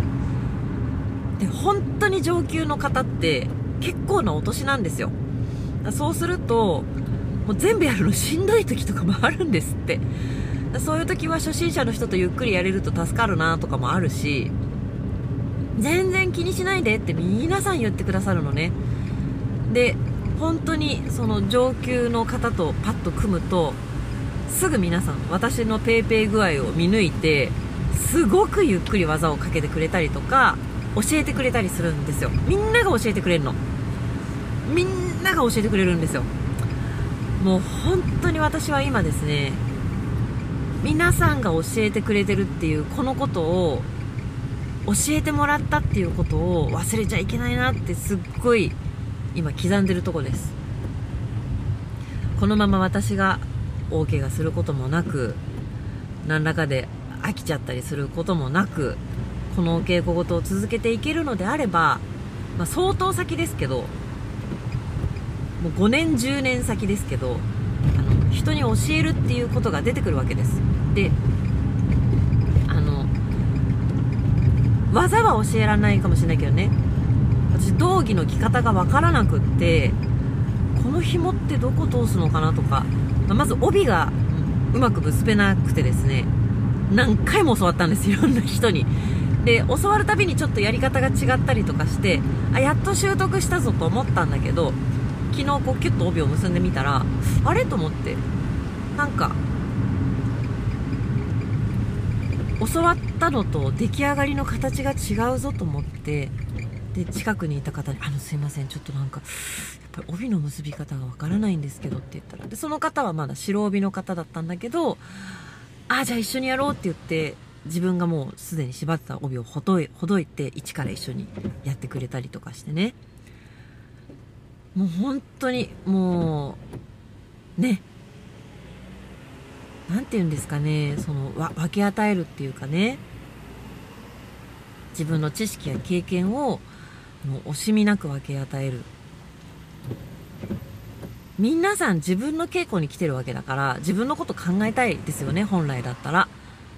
で、本当に上級の方って結構なお年なんですよ。そうすると、もう全部やるのしんどい時とかもあるんですって。そういう時は初心者の人とゆっくりやれると助かるなとかもあるし、全然気にしないでって皆さん言ってくださるのね。で本当にその上級の方とパッと組むとすぐ皆さん私の paypay 具合を見抜いてすごくゆっくり技をかけてくれたりとか教えてくれたりするんですよ。みんなが教えてくれるの。みんなが教えてくれるんですよ。もう本当に私は今ですね皆さんが教えてくれてるっていうこのことを教えてもらったっていうことを忘れちゃいけないなってすっごい今刻んでるとこです。このまま私が大怪我することもなく何らかで飽きちゃったりすることもなくこのお稽古事を続けていけるのであれば、まあ、相当先ですけどもう5年10年先ですけどあの人に教えるっていうことが出てくるわけです。で技は教えられないかもしれないけどね。私道着の着方が分からなくってこの紐ってどこ通すのかなとかまず帯がうまく結べなくてですね何回も教わったんですいろんな人に。で教わるたびにちょっとやり方が違ったりとかしてあやっと習得したぞと思ったんだけど昨日こうキュッと帯を結んでみたらあれと思ってなんか教わったのと出来上がりの形が違うぞと思ってで近くにいた方に「あのすいませんちょっとなんかやっぱり帯の結び方がわからないんですけど」って言ったらでその方はまだ白帯の方だったんだけど「ああじゃあ一緒にやろう」って言って自分がもうすでに縛ってた帯をほどいほどいて一から一緒にやってくれたりとかしてね。もう本当にもうね何て言うんですかねその分け与えるっていうかね。自分の知識や経験をもう惜しみなく分け与える。皆さん自分の稽古に来てるわけだから自分のこと考えたいですよね本来だったら。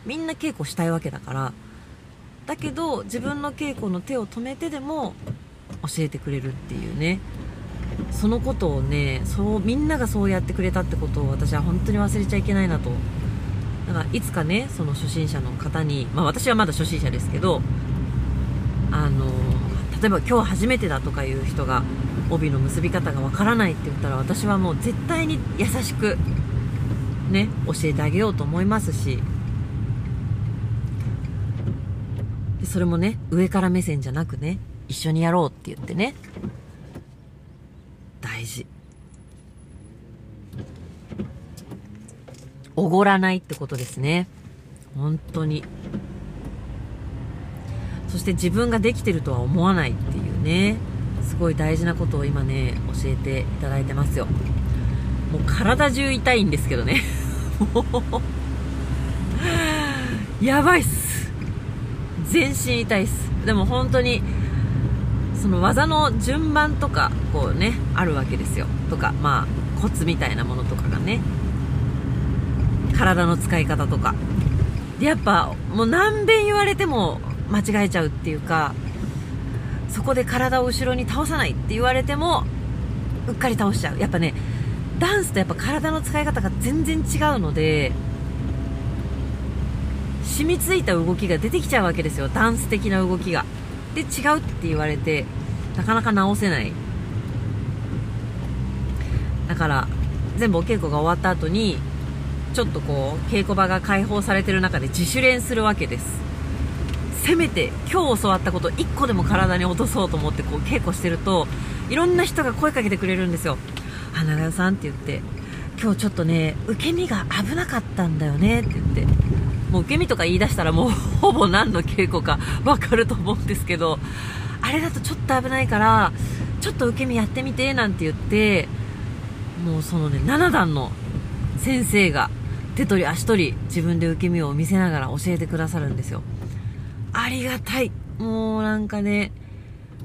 みんな稽古したいわけだから。だけど自分の稽古の手を止めてでも教えてくれるっていうね。そのことをねそうみんながそうやってくれたってことを私は本当に忘れちゃいけないなと。だからいつかねその初心者の方にまあ私はまだ初心者ですけどあの例えば今日初めてだとかいう人が帯の結び方がわからないって言ったら私はもう絶対に優しくね教えてあげようと思いますしでそれもね上から目線じゃなくね一緒にやろうって言ってね大事おごらないってことですね。本当に。そして自分ができてるとは思わないっていうね。すごい大事なことを今ね教えていただいてますよ。もう体中痛いんですけどね。やばいっす。全身痛いっす。でも本当にその技の順番とかこうねあるわけですよ。とかまあコツみたいなものとかがね。体の使い方とか。でやっぱもう何遍言われても間違えちゃうっていうかそこで体を後ろに倒さないって言われてもうっかり倒しちゃう。やっぱねダンスとやっぱ体の使い方が全然違うので染みついた動きが出てきちゃうわけですよ。ダンス的な動きが。で違うって言われてなかなか直せない。だから全部お稽古が終わった後にちょっとこう稽古場が開放されてる中で自主練するわけです。せめて今日教わったこと1個でも体に落とそうと思ってこう稽古してるといろんな人が声かけてくれるんですよあ長代さんって言って今日ちょっとね受け身が危なかったんだよねって言って。もう受け身とか言い出したらもう ほぼ何の稽古か分かると思うんですけどあれだとちょっと危ないからちょっと受け身やってみてなんて言ってもうそのね7段の先生が手取り足取り自分で受け身を見せながら教えてくださるんですよ。ありがたい。もうなんかね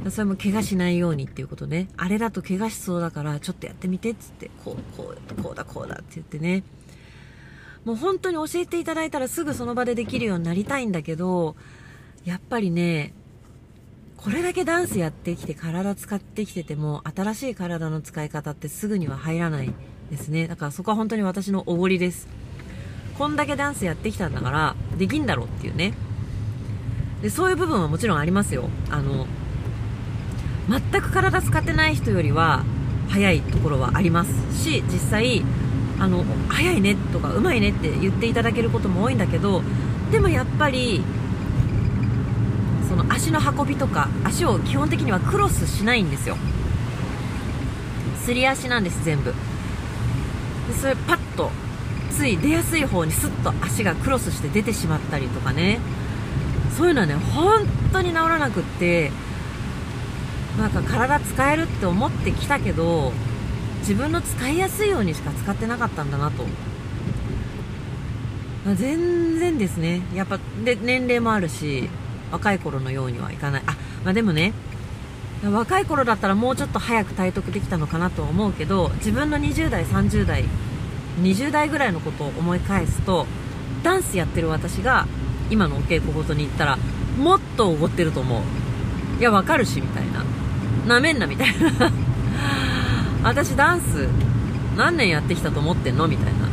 それも怪我しないようにっていうことね。あれだと怪我しそうだからちょっとやってみてっつってこうこうこうだこうだって言ってね。もう本当に教えていただいたらすぐその場でできるようになりたいんだけどやっぱりねこれだけダンスやってきて体使ってきてても新しい体の使い方ってすぐには入らないですね。だからそこは本当に私のおごりです。こんだけダンスやってきたんだからできんだろうっていうね。でそういう部分はもちろんありますよ。あの全く体使ってない人よりは早いところはありますし実際あの早いねとかうまいねって言っていただけることも多いんだけどでもやっぱりその足の運びとか足を基本的にはクロスしないんですよ。すり足なんです全部。でそれパッとつい出やすい方にスッと足がクロスして出てしまったりとかね。そういうのはね本当に治らなくってなんか体使えるって思ってきたけど自分の使いやすいようにしか使ってなかったんだなと、まあ、全然ですね。やっぱで年齢もあるし若い頃のようにはいかない。あ、まあ、でもね若い頃だったらもうちょっと早く体得できたのかなとは思うけど自分の20代30代20代ぐらいのことを思い返すとダンスやってる私が今のお稽古ごとに行ったらもっとおごってると思う。いやわかるしみたいな。なめんなみたいな。私ダンス何年やってきたと思ってんの？みたいな。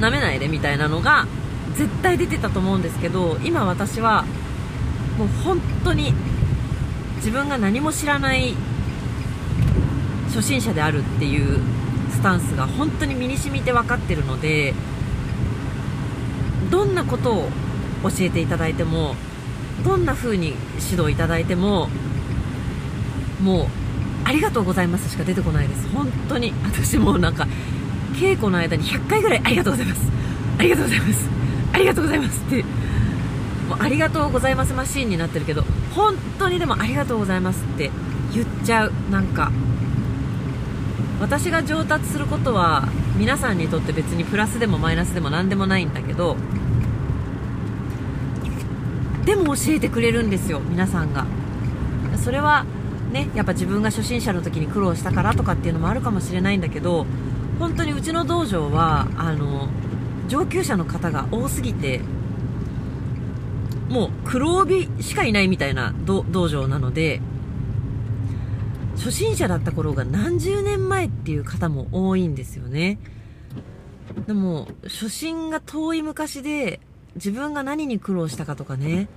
なめないでみたいなのが絶対出てたと思うんですけど今私はもう本当に自分が何も知らない初心者であるっていうスタンスが本当に身に染みて分かってるのでどんなことを教えていただいてもどんな風に指導いただいてももうありがとうございますしか出てこないです。本当に私もなんか稽古の間に100回ぐらいありがとうございます。ありがとうございます。ありがとうございます。ってもうありがとうございますマシーンになってるけど本当にでもありがとうございますって言っちゃう。なんか私が上達することは皆さんにとって別にプラスでもマイナスでも何でもないんだけどでも教えてくれるんですよ皆さんが。それはねやっぱ自分が初心者の時に苦労したからとかっていうのもあるかもしれないんだけど本当にうちの道場はあの上級者の方が多すぎてもう黒帯しかいないみたいな道場なので初心者だった頃が何十年前っていう方も多いんですよね。でも初心が遠い昔で自分が何に苦労したかとかね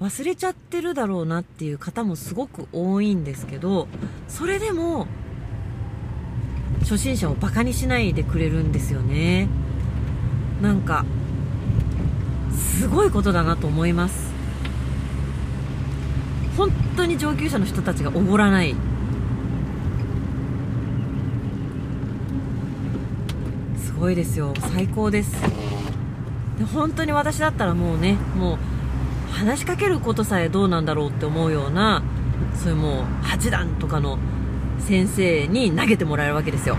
忘れちゃってるだろうなっていう方もすごく多いんですけどそれでも初心者をバカにしないでくれるんですよね。なんかすごいことだなと思います。本当に上級者の人たちがおごらない。ごいですよ。最高です。で本当に私だったらもうねもう話しかけることさえどうなんだろうって思うようなそういうもう8段とかの先生に投げてもらえるわけですよ。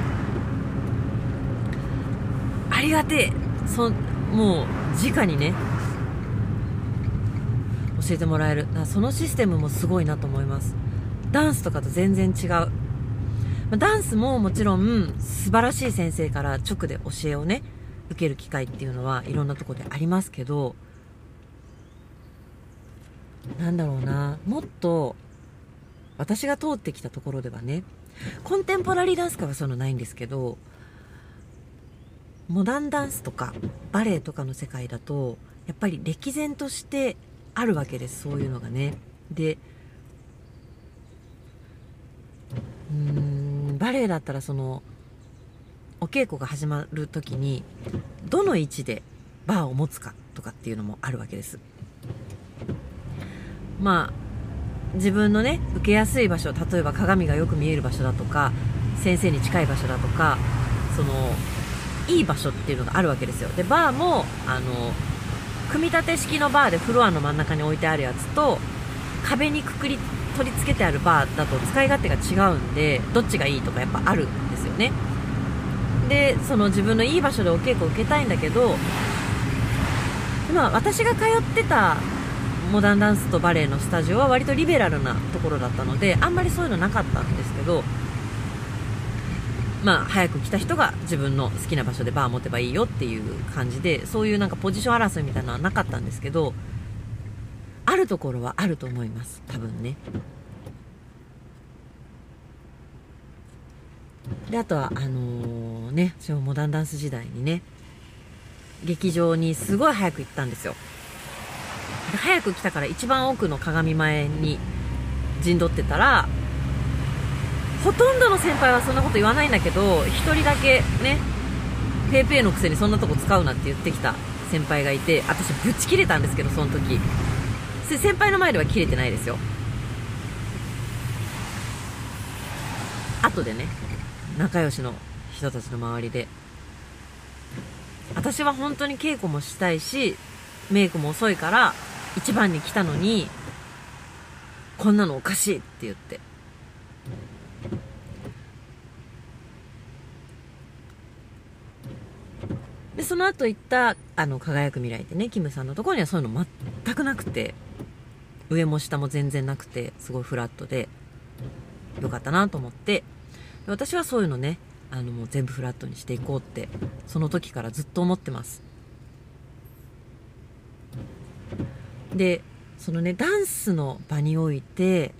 ありがてえ。そもう直にね教えてもらえる。そのシステムもすごいなと思います。ダンスとかと全然違う。まダンスももちろん素晴らしい先生から直で教えをね受ける機会っていうのはいろんなとこでありますけどなんだろうなもっと私が通ってきたところではねコンテンポラリーダンスかはそのないんですけどモダンダンスとかバレエとかの世界だとやっぱり歴然としてあるわけですそういうのがね。でうーん。バレエだったらそのお稽古が始まる時にどの位置でバーを持つかとかっていうのもあるわけです。まあ自分のね受けやすい場所例えば鏡がよく見える場所だとか先生に近い場所だとかそのいい場所っていうのがあるわけですよ。でバーもあの組み立て式のバーでフロアの真ん中に置いてあるやつと壁にくくり取り付けてあるバーだと使い勝手が違うんでどっちがいいとかやっぱあるんですよね。でその自分のいい場所でお稽古を受けたいんだけどまあ私が通ってたモダンダンスとバレエのスタジオは割とリベラルなところだったのであんまりそういうのなかったんですけどまあ早く来た人が自分の好きな場所でバー持てばいいよっていう感じでそういうなんかポジション争いみたいなのはなかったんですけどあるところはあると思います。多分ね。であとはあのー、ね私もモダンダンス時代にね劇場にすごい早く行ったんですよ。で早く来たから一番奥の鏡前に陣取ってたらほとんどの先輩はそんなこと言わないんだけど1人だけね paypay のくせにそんなとこ使うなって言ってきた先輩がいて私ぶち切れたんですけどその時。先輩の前では切れてないですよ。後でね仲良しの人たちの周りで。私は本当に稽古もしたいしメイクも遅いから一番に来たのにこんなのおかしいって言って。でその後行ったあの輝く未来ってねキムさんのところにはそういうの全くなくて。上も下も全然なくてすごいフラットでよかったなと思って。私はそういうのねあのもう全部フラットにしていこうってその時からずっと思ってます。でそのねダンスの場において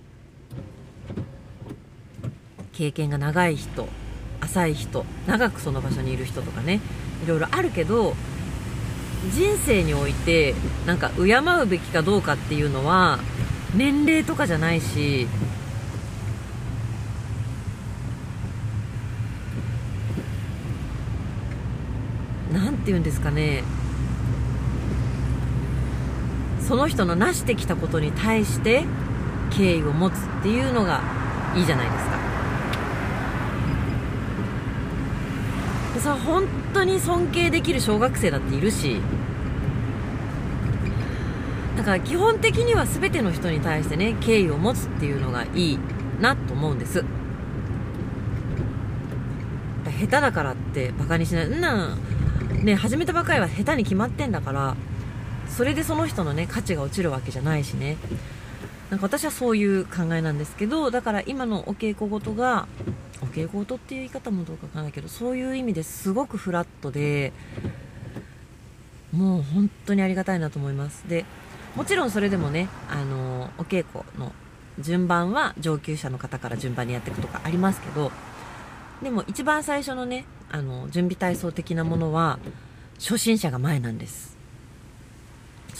経験が長い人浅い人長くその場所にいる人とかねいろいろあるけど人生においてなんか敬うべきかどうかっていうのは年齢とかじゃないし何て言うんですかね。その人の成してきたことに対して敬意を持つっていうのがいいじゃないですか。でそれ本当に尊敬できる小学生だっているし。だから基本的には全ての人に対してね敬意を持つっていうのがいいなと思うんです。下手だからってバカにしない。んなん。ね始めたばかりは下手に決まってんだからそれでその人のね価値が落ちるわけじゃないしね。なんか私はそういう考えなんですけどだから今のお稽古事がお稽古事っていう言い方もどうかわかんないけどそういう意味ですごくフラットでもう本当にありがたいなと思います。でもちろんそれでもねあのお稽古の順番は上級者の方から順番にやっていくとかありますけどでも一番最初のねあの準備体操的なものは初心者が前なんです。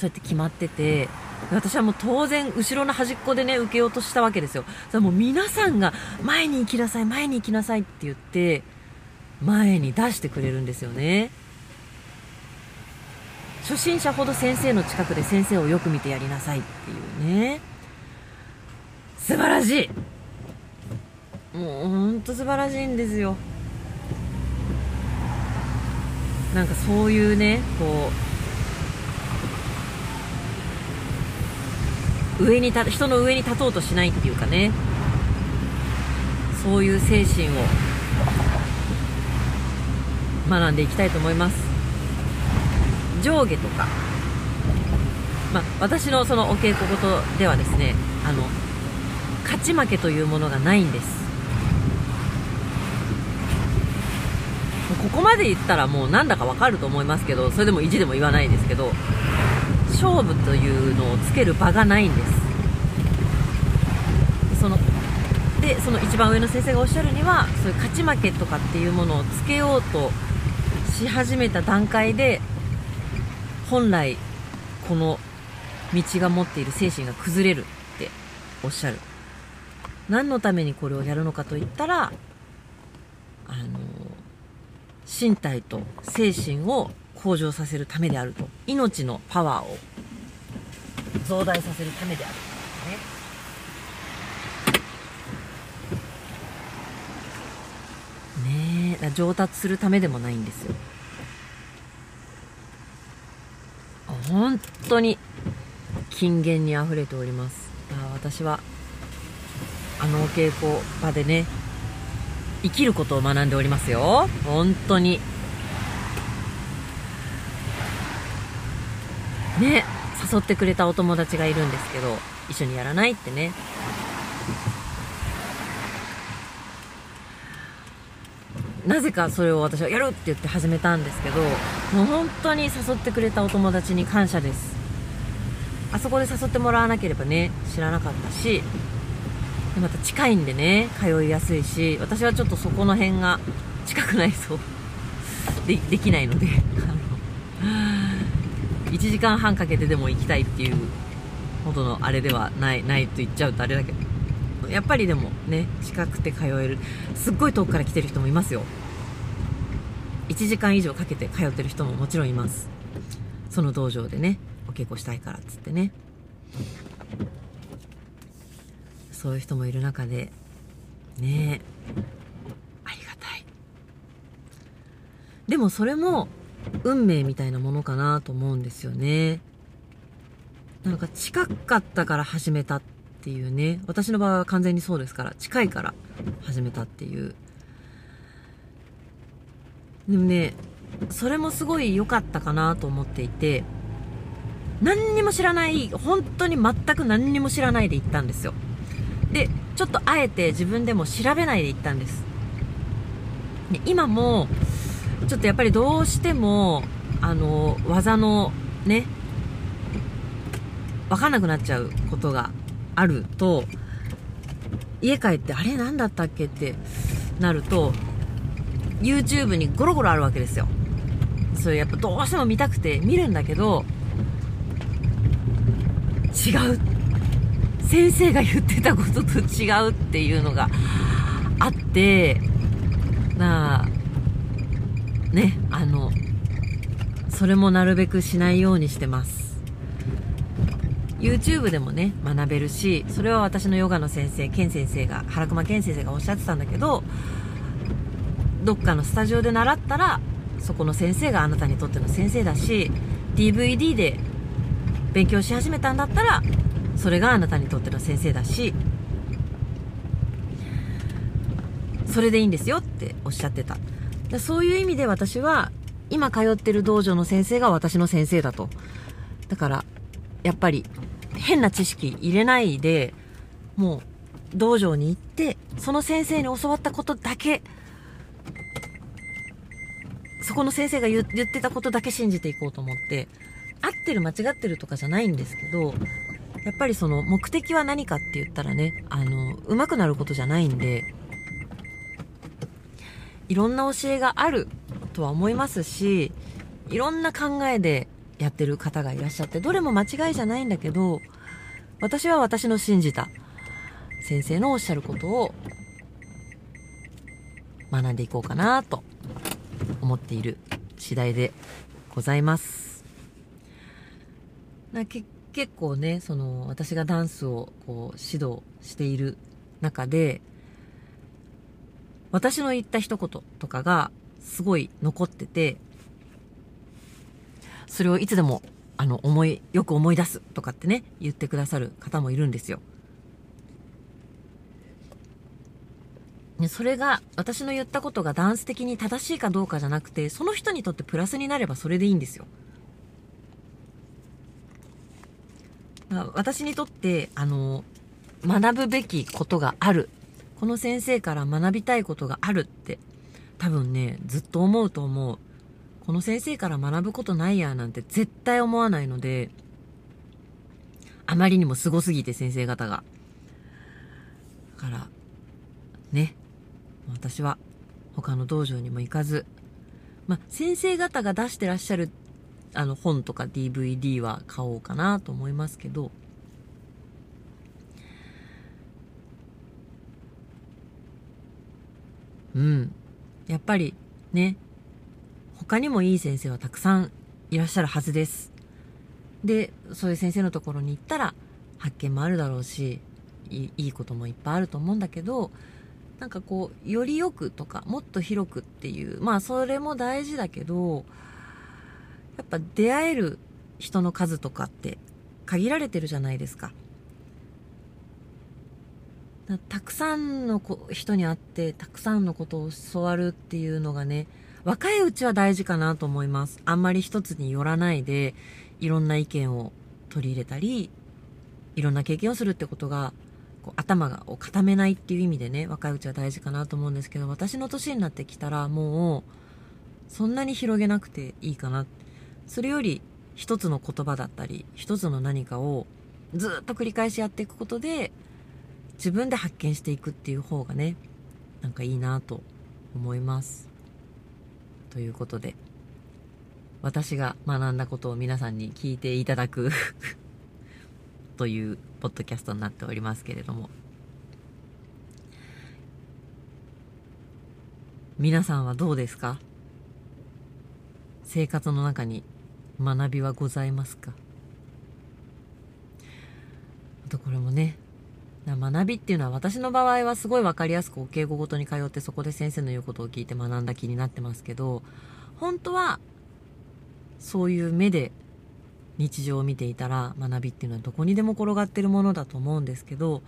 そうやって決まってて私はもう当然後ろの端っこでね受けようとしたわけですよ。それもう皆さんが前に行きなさい前に行きなさいって言って前に出してくれるんですよね。初心者ほど先生の近くで先生をよく見てやりなさいっていうね。素晴らしい。もうほんと素晴らしいんですよ。なんかそういうねこう上に立人の上に立とうとしないっていうかね。そういう精神を学んでいきたいと思います。上下とか、まあ、私のそのお稽古事ではですねあの勝ち負けというものがないんです。ここまで言ったらもうなんだかわかると思いますけどそれでも意地でも言わないですけど。勝負というのをつける場がないんです。そのでその一番上の先生がおっしゃるにはそういう勝ち負けとかっていうものをつけようとし始めた段階で本来この道が持っている精神が崩れるっておっしゃる。何のためにこれをやるのかといったらあの身体と精神を向上させるためであると。命のパワーを。増大させるためである。ね。ねえ。上達するためでもないんですよ。本当に金言にあふれております。あ私はあのお稽古場でね生きることを学んでおりますよ。本当に。ね誘ってくれたお友達がいるんですけど一緒にやらないってね。なぜかそれを私はやるって言って始めたんですけどもう本当に誘ってくれたお友達に感謝です。あそこで誘ってもらわなければね知らなかったしでまた近いんでね通いやすいし私はちょっとそこの辺が近くないそうでできないので。1時間半かけてでも行きたいっていうほどのあれではないないと言っちゃうとあれだけど。やっぱりでもね近くて通える。すっごい遠くから来てる人もいますよ。1時間以上かけて通ってる人ももちろんいます。その道場でねお稽古したいからっつってね。そういう人もいる中でねありがたい。でもそれも運命みたいなものかなと思うんですよね。なんか近かったから始めたっていうね。私の場合は完全にそうですから近いから始めたっていう。でもねそれもすごい良かったかなと思っていて何にも知らない本当に全く何にも知らないで行ったんですよ。でちょっとあえて自分でも調べないで行ったんです。で今もちょっとやっぱりどうしてもあの技のね分かんなくなっちゃうことがあると家帰ってあれ何だったっけってなると YouTube にゴロゴロあるわけですよ。それやっぱどうしても見たくて見るんだけど違う。先生が言ってたことと違うっていうのがあってなあねあのそれもなるべくしないようにしてます。YouTube でもね学べるしそれは私のヨガの先生ケン先生が原熊健先生がおっしゃってたんだけどどっかのスタジオで習ったらそこの先生があなたにとっての先生だし DVD で勉強し始めたんだったらそれがあなたにとっての先生だしそれでいいんですよっておっしゃってた。だそういう意味で私は今通ってる道場の先生が私の先生だと。だからやっぱり変な知識入れないでもう道場に行ってその先生に教わったことだけそこの先生が言ってたことだけ信じていこうと思って合ってる間違ってるとかじゃないんですけどやっぱりその目的は何かって言ったらねあの上手くなることじゃないんでいろんな教えがあるとは思いますしいろんな考えでやってる方がいらっしゃってどれも間違いじゃないんだけど私は私の信じた先生のおっしゃることを学んでいこうかなと思っている次第でございます。なけ結構ねその私がダンスをこう指導している中で私の言った一言とかがすごい残っててそれをいつでもあの思いよく思い出すとかってね言ってくださる方もいるんですよ。ね、それが私の言ったことがダンス的に正しいかどうかじゃなくてその人にとってプラスになればそれでいいんですよ。私にとってあの学ぶべきことがあるこの先生から学びたいことがあるって多分ねずっと思うと思うこの先生から学ぶことないやなんて絶対思わないのであまりにも凄すぎて先生方が。だから、ね。私は他の道場にも行かず、まあ、先生方が出してらっしゃるあの本とか DVD は買おうかなと思いますけど、うん。やっぱりね、他にもいい先生はたくさんいらっしゃるはずです。で、そういう先生のところに行ったら発見もあるだろうし、いいこともいっぱいあると思うんだけど、なんかこう、よりよくとか、もっと広くっていう、まあそれも大事だけど、やっぱ出会える人の数とかって限られてるじゃないですか。たくさんの人に会ってたくさんのことを教わるっていうのがね若いうちは大事かなと思います。あんまり一つによらないでいろんな意見を取り入れたりいろんな経験をするってことがこう頭を固めないっていう意味でね若いうちは大事かなと思うんですけど私の年になってきたらもうそんなに広げなくていいかな。それより一つの言葉だったり一つの何かをずっと繰り返しやっていくことで自分で発見していくっていう方がねなんかいいなと思います。ということで私が学んだことを皆さんに聞いていただく というポッドキャストになっておりますけれども。皆さんはどうですか？生活の中に学びはございますか？あとこれもね学びっていうのは私の場合はすごい分かりやすくお敬語ごとに通ってそこで先生の言うことを聞いて学んだ気になってますけど本当はそういう目で日常を見ていたら学びっていうのはどこにでも転がってるものだと思うんですけど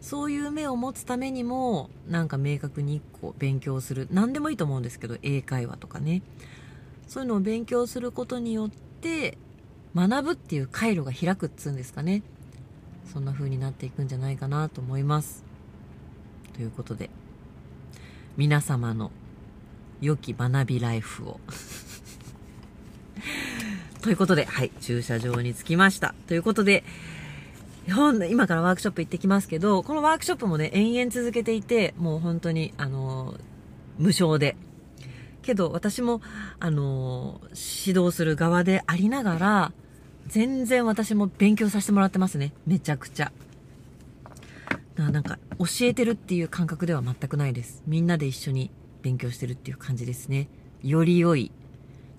そういう目を持つためにもなんか明確に1個勉強する何でもいいと思うんですけど英会話とかね。そういうのを勉強することによって学ぶっていう回路が開くっつうんですかね。そんな風になっていくんじゃないかなと思いますということで皆様の良き学びライフを ということで、はい、駐車場に着きました。ということで、今からワークショップ行ってきますけど、このワークショップもね、延々続けていて、もう本当に、あのー、無償で。けど、私も、あのー、指導する側でありながら、全然私も勉強させてもらってますね。めちゃくちゃ。なんか、教えてるっていう感覚では全くないです。みんなで一緒に勉強してるっていう感じですね。より良い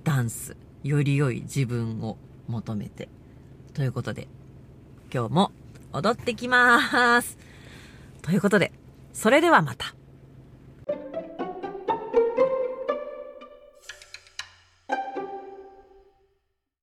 ダンス、より良い自分を求めて。ということで、今日も踊ってきまーす。ということで、それではまた。